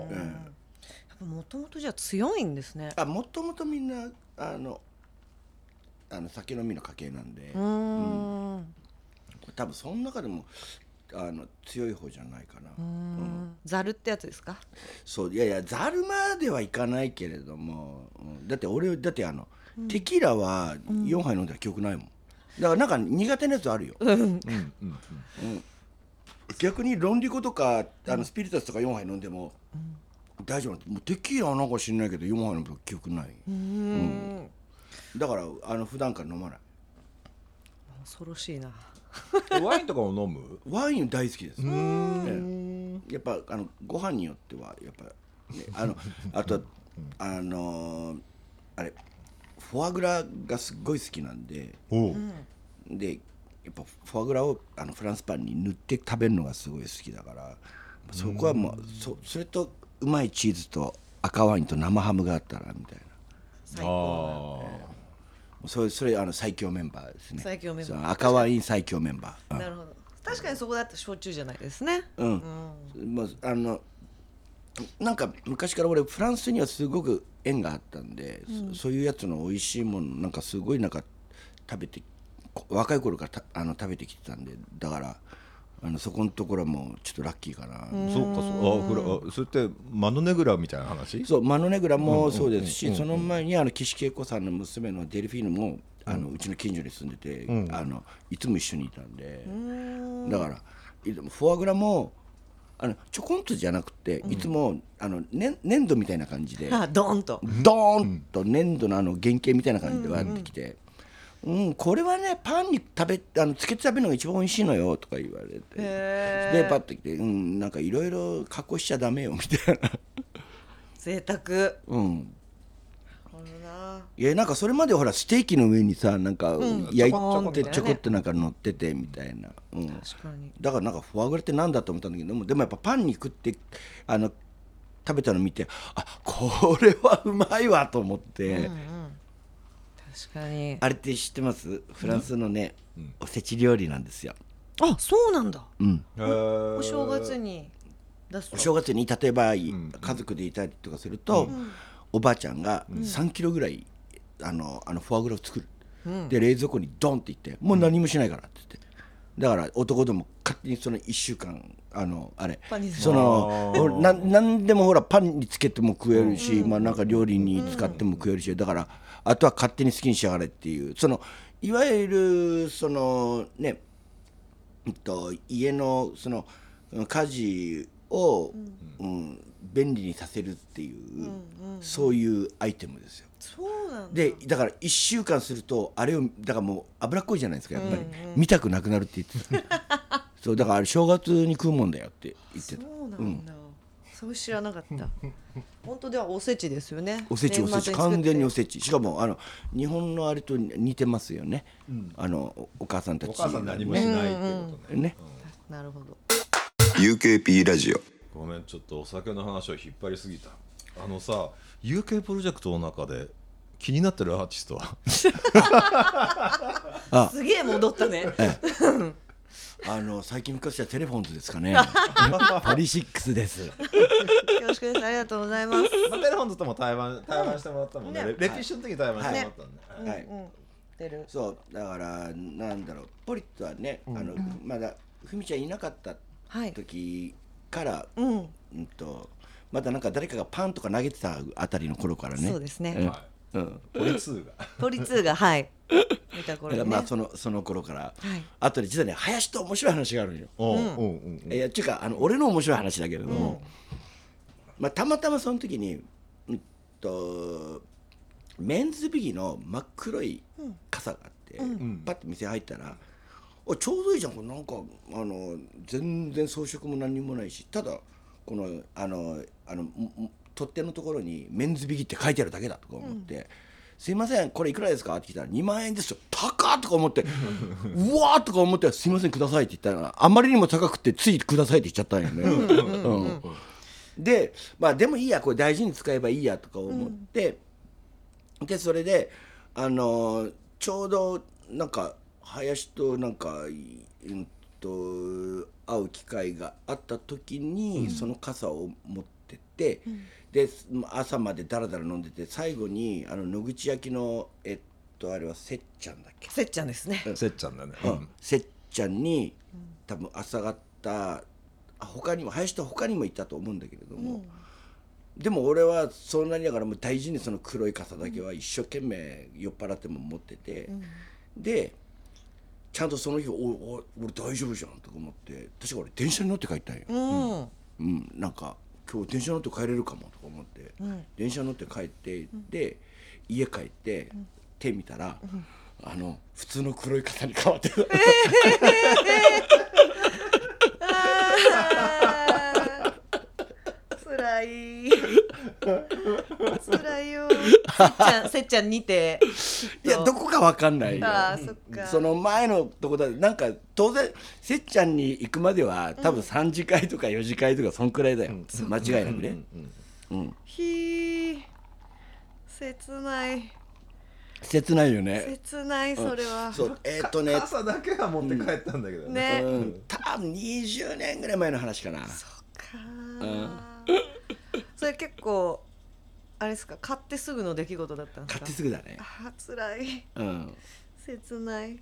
うん。もともとじゃあ強いんですね。あもともとみんなあのあの酒飲みの家系なんで、うーん。多分その中でもあの強い方じゃないかな、うん。ざるってやつですか？そう。いやいやざるまではいかないけれども、うん。だって俺だってあの、テキーラは4杯飲んだら記憶ないもん。だからなんか苦手なやつあるよ、うん。うん逆に論理語とかあのスピリタスとか4杯飲んでも、大丈夫もうテキーラはなんか知んないけど4杯飲んだら記憶ない、うん。だからあの普段から飲まない。恐ろしいな。うんワインとかも飲む？ワイン大好きです、うん。やっぱあのご飯によってはやっぱ、ね、あの *laughs* あとあのーあれフォアグラがすっごい好きなんででやっぱフォアグラをあのフランスパンに塗って食べるのがすごい好きだからそこはもうそそれとうまいチーズと赤ワインと生ハムがあったらみたいな。最高それそれあの最強メンバーですね。最強メンバー。赤ワイン最強メンバー、うん。なるほど。確かにそこだったら焼酎じゃないですね。うん、まああのなんか昔から俺フランスにはすごく縁があったんで、そそういうやつの美味しいものなんかすごいなんか食べてこ若い頃からたあの食べてきてたんでだからあのそこのところはもうちょっとラッキーかな、そうかそうあフラあそれってマノネグラみたいな話？そうマノネグラもそうですし、その前にあの岸恵子さんの娘のデルフィーヌもあのうちの近所に住んでて、あのいつも一緒にいたんで、だからいフォアグラもあのちょこんとじゃなくて、いつもあの、ね、粘土みたいな感じで、あ *laughs* ドーンと。ドーンと粘土のあの原型みたいな感じで割ってきて。うん、これはねパンに食べあのつけて食べるのが一番美味しいのよとか言われて。へでパッと来て、うん、なんかいろいろ加工しちゃダメよみたいな、贅沢。うん、いやなんかそれまでほらステーキの上にさなんか焼いてちょこってなんか乗っててみたいな、うん、確かに。だからなんかフォアグラってなんだと思ったんだけどでもでもやっぱパンに食ってあの食べたの見てあこれはうまいわと思って、確かに。あれって知ってます？フランスのね、おせち料理なんですよ、あそうなんだ。うん、お正月に出すとお正月に例えば、家族でいたりとかすると、おばあちゃんが3キロぐらいあのあのフォアグラを作る、で冷蔵庫にドンっていってもう何もしないからって言って。だから男でも勝手にその1週間あのあれそのななんでもほらパンにつけても食えるし、まあ、なんか料理に使っても食えるしだからあとは勝手に好きにしやがれっていう。そのいわゆるそのねうんと家のそのうん家事を、うん。便利にさせるっていう、そういうアイテムですよ。そうなんだ。でだから1週間するとあれをだからもう脂っこいじゃないですかやっぱり、見たくなくなるって言ってた。そうだからあれ正月に食うもんだよって言ってた。そうなんだ、そう知らなかった。本当ではおせちですよね。おせちおせち。完全におせち。しかもあの日本のあれと似てますよね、あのおお母さんたちお母さん何もしないっていうことね。ね。なるほど。UKP ラジオ。ごめんちょっとお酒の話を引っ張りすぎた。あのさ UK プロジェクトの中で気になってるアーティストは？*laughs* すげえ戻ったね *laughs* あの最近昔はテレフォンズですかね。*laughs* ポリシックスです。よろしくですありがとうございます。まあテレフォンズとも対バン対バンしてもらったもんね。ね。レレピッシュの時に対バンしてもらったんで、はい、うん出る。そうだからなんだろう。ポリットはね、あのまだふみちゃんいなかったはい。時から、うん。うんとまだなんか誰かがパンとか投げてたあたりの頃からね。そうですね。うん。はうん。ポリ2が。ポリ2がはい。見た頃にね。だからまあそのその頃から、はい。あとで実はね林と面白い話があるのよ、おうおうおういやっていうかあの俺の面白い話だけれども、まあ、たまたまその時に、うんとメンズビギの真っ黒い傘があって、パッと店入ったら「おいちょうどいいじゃん。これなんかあの全然装飾も何にもないしただこのあのあのもも取っ手のところに「メンズビギ」って書いてあるだけだとか思って。すいませんこれいくらですか？って聞いたら2万円ですよ。高っとか思ってうわーとか思ってすいませんくださいって言ったらあまりにも高くてついくださいって言っちゃったんよね。うん。でまあでもいいやこれ大事に使えばいいやとか思って、でそれであのーちょうどなんか林となんかいうんと会う機会があった時に、その傘を持ってって、で朝までダラダラ飲んでて最後にあの野口焼きのえっとあれはせっちゃんだっけ？せっちゃんですね。せっちゃんだね、うん。せっちゃんに多分朝方あ他にも林と他にもいたと思うんだけれども、でも俺はそんなにだからもう大事にその黒い傘だけは一生懸命酔っ払っても持ってて、でちゃんとその日おお俺大丈夫じゃんとか思って確か俺電車に乗って帰ったんよ、うん。うん、なんか今日電車乗って帰れるかもとか思って、電車乗って帰って、で家帰って、手見たら、あの普通の黒い傘に変わってた、*laughs* つらいつらいよ。*laughs* せっちゃんせっちゃんにて。いやどこかわかんないよ。あーそっか。その前のとこだ。なんか当然せっちゃんに行くまでは多分3次会とか4次会とかそんくらいだよ、間違いなくね、うんひー切ない。切ないよね。切ないそれは、そうえーっとね。傘だけは持って帰ったんだけどね、ね、うん、多分20年ぐらい前の話かな。かーそれ結構あれですか買ってすぐの出来事だったんです買かってすぐだね。あー辛い。うん。切ない。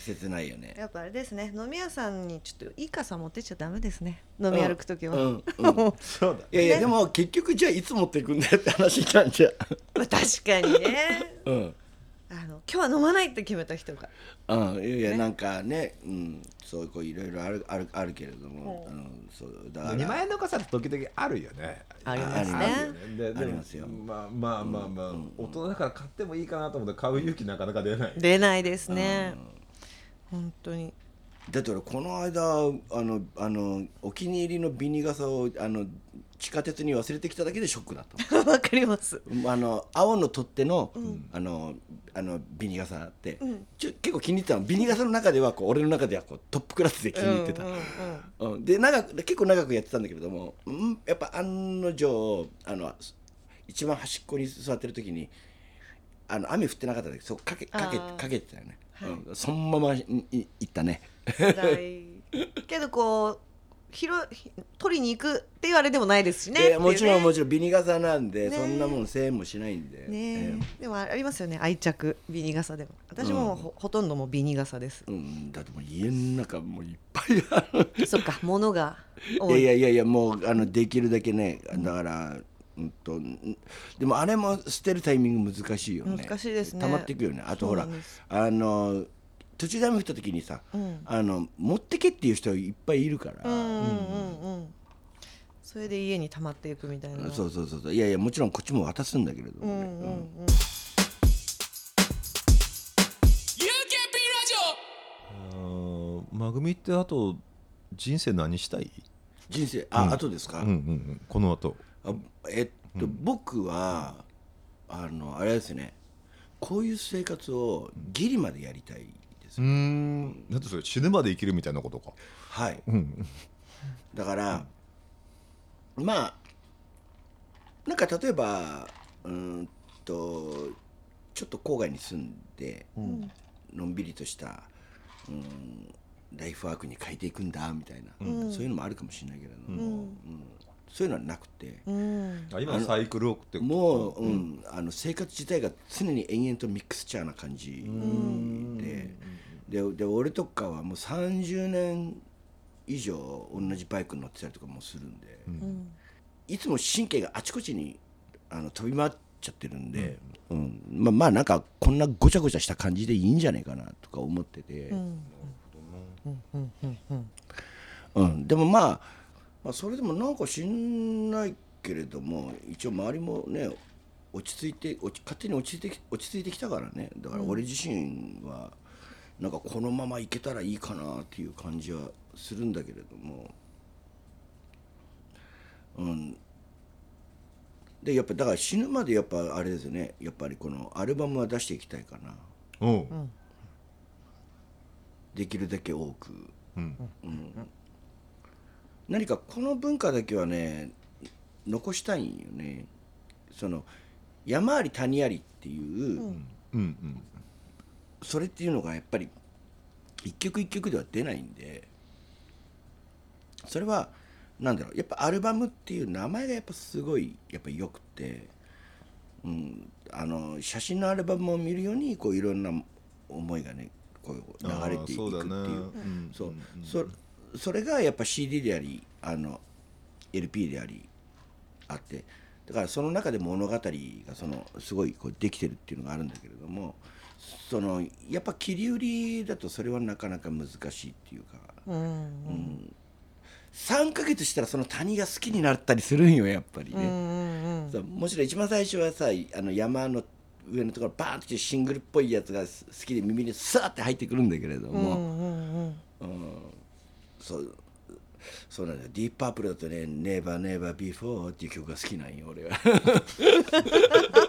切ないよね。やっぱあれですね。飲み屋さんにちょっといい傘持ってっちゃダメですね。飲み歩く時は、うん。うん。そうだ。いやいや、でも結局じゃあいつ持っていくんだよって話なんじゃ *laughs* まあ確かにね。うんあの今日は飲まないって決めた人が。うん、いやいやなんかね、うん、そうこういろいろあるあるあるけれども、あのそうだから2万円の傘って時々あるよね。ありますね。あありますよまあまあまあまあ、大人だから買ってもいいかなと思って買う勇気なかなか出ない。出ないですね。本当に。だって俺この間あのあのお気に入りのビニ傘をあの地下鉄に忘れてきただけでショックだった。*laughs* わかります。あの青の取っ手の、あのあのビニ傘って、ちょ結構気に入ってたの。ビニ傘の中ではこう俺の中ではこうトップクラスで気に入ってた、うんうんうん。うん、で長く結構長くやってたんだけれども、うん、やっぱ案の定あの一番端っこに座ってる時にあの雨降ってなかった時そうかけかけかけてたよね、うん、そのままいい行ったね。けどこう拾い取りに行くっていうあれでもないですしね。いやもちろんもちちろんビニ傘なんで、ね。そんなもん1000円もしないんで、ね。でもありますよね愛着ビニ傘でも。私もほ,、ほとんどもうビニ傘です。えうん、だってもう家の中もういっぱいある。そっか物がい *laughs* 多い。やいやいやいやもうあのできるだけねだから、うんとんでもあれも捨てるタイミング難しいよね。難しいですね。溜まっていくよね。あとほらあの途中で雨降った時にさ、ん。あの持ってけっていう人いっぱいいるから、うんうんうんうん。それで家に溜まっていくみたいな。そうそうそうそう。いやいやもちろんこっちも渡すんだけれどもね、うんうんうん。あーまぐみってあと人生何したい？人生あ、あとですか、うんうんうん。この後。あえっと、僕はあのあれですね。こういう生活をギリまでやりたいです、うーん。だってそれ死ぬまで生きるみたいなことか。はい。うん。だから、まあなんか例えばうーんとちょっと郊外に住んで、のんびりとした、うん、ライフワークに変えていくんだみたいな、そういうのもあるかもしれないけれども、うん。そういうのはなくて、うん。あ今のサイクルをってもう、うん。あの生活自体が常に延々とミックスチャーな感じででで俺とかはもう30年以上同じバイクに乗ってたりとかもするんで、いつも神経があちこちにあの飛び回っちゃってるんで、うん。まあまあなんかこんなごちゃごちゃした感じでいいんじゃないかなとか思ってて、うん。でもまあ、まあ、それでもなんか知んないけれども一応周りもね落ち着いて落ち勝手に落ち着いてき落ち着いてきたからね。だから俺自身はなんかこのままいけたらいいかなっていう感じはするんだけれども。うん。でやっぱだから死ぬまでやっぱあれですよね。やっぱりこのアルバムは出していきたいかな。おう。できるだけ多く。うん。何かこの文化だけはね残したいんよね。その山あり谷ありっていう、うんうんそれっていうのがやっぱり一曲一曲では出ないんでそれはなんだろうやっぱアルバムっていう名前がやっぱすごいやっぱよくて、うん、あの写真のアルバムを見るようにこういろんな思いがねこう流れていくっていう。そうそれがやっぱ CD でありあの LP でありあってだからその中で物語がそのすごいこうできてるっていうのがあるんだけれどもそのやっぱ切り売りだとそれはなかなか難しいっていうか、うん3ヶ月したらその谷が好きになったりするんよやっぱりね。そうもちろん一番最初はさあの山の上のところバーンってシングルっぽいやつが好きで耳にスーって入ってくるんだけれども、うんそうそうなんだよ。ディープパープルだとね「ネバーネバービフォー」っていう曲が好きなんよ俺は *laughs*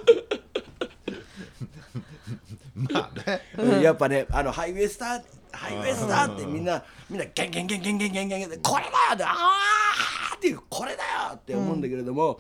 まあね、やっぱねあのハイウェスターハイウエスターってみんなみんなゲンゲンゲンゲンゲンゲンゲンこれだよってああっていうこれだよって思うんだけれども、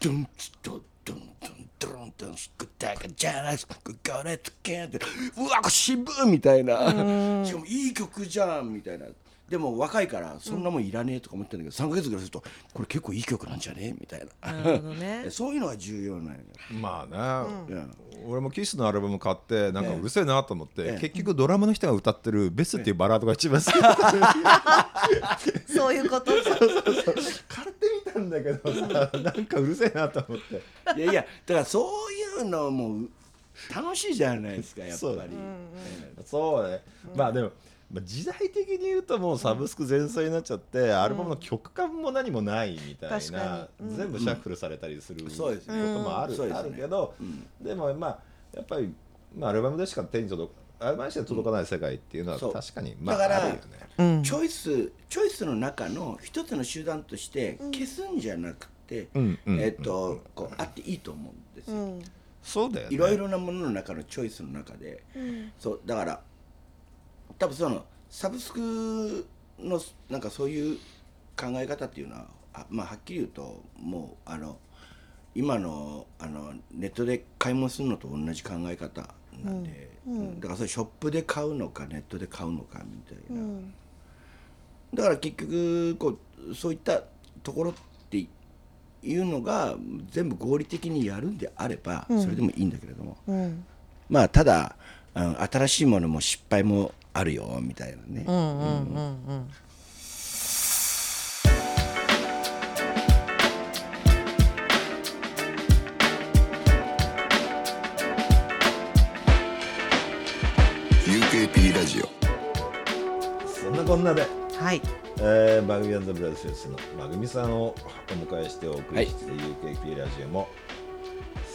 ドゥンチドドゥンドンドゥンドンスクタカジャラスクガレットケンってうわこれ渋みたいなしかもいい曲じゃんみたいな。でも若いからそんなもんいらねえとか思ってるんだけど3ヶ月ぐらいするとこれ結構いい曲なんじゃね？えみたいな。なるほどね。*laughs* そういうのが重要なんよ、まあね、うん。俺もキスのアルバム買ってなんかうるせえなと思って、ええ。結局ドラムの人が歌ってる「ベス」っていうバラードが一番好き。*laughs* そういうこと？じゃん買ってみたんだけどさなんかうるせえなと思って。いやいやだからそういうのも楽しいじゃないですかやっぱり。そうね、まあでも、まあ、時代的に言うともうサブスク全盛になっちゃって、アルバムの曲感も何もないみたい確かな、に。うん。全部シャッフルされたりするこそうですね。ともある,、あるけど、でもまあやっぱり、まあ、アルバムでしか手に届くアルバムでしか届かない世界っていうのは確かに、まあ、だからあるよね。うん。チョイスチョイスの中の一つの集団として消すんじゃなくて、うんうんえっとこうあっていいと思うんですよ。うん。そうだよね。いろいろなものの中のチョイスの中で、そうだから多分そのサブスクのなんかそういう考え方っていうのはあまあはっきり言うともうあの今のあのネットで買い物するのと同じ考え方なんで、だからそれショップで買うのかネットで買うのかみたいな。だから結局こうそういったところっていうのが全部合理的にやるんであればそれでもいいんだけれども、うん。まあただあの新しいものも失敗もあるよみたいなね、うん。うん。うん。うん。UKP ラジオそん。なこん。なで、はいえー、バグミブラザーズのまぐみさん。をお迎えしてお送りしてはい UKP ラジオも、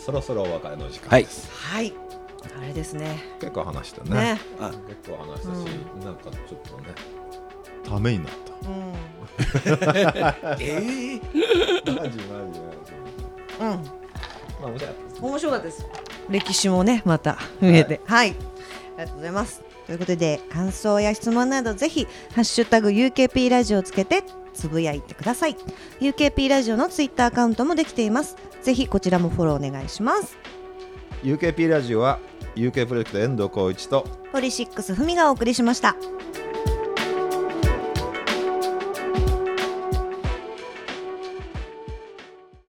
そろそろお別れの時間です。はいはいあれですね。結構話したね。ね。あ結構話したし、なんかちょっとねためになっうん。*laughs* ええたマジマジマジ。うん。まあ面白かったです面白かったです。歴史もねまた見えてはい、ありがとうございます。ということで感想や質問などぜひハッシュタグ UKP ラジオをつけてつぶやいてください。UKP ラジオのツイッターアカウントもできています。ぜひこちらもフォローお願いします。UKP ラジオは UK プロジェクト遠藤浩一とポリシックスふみがお送りしました。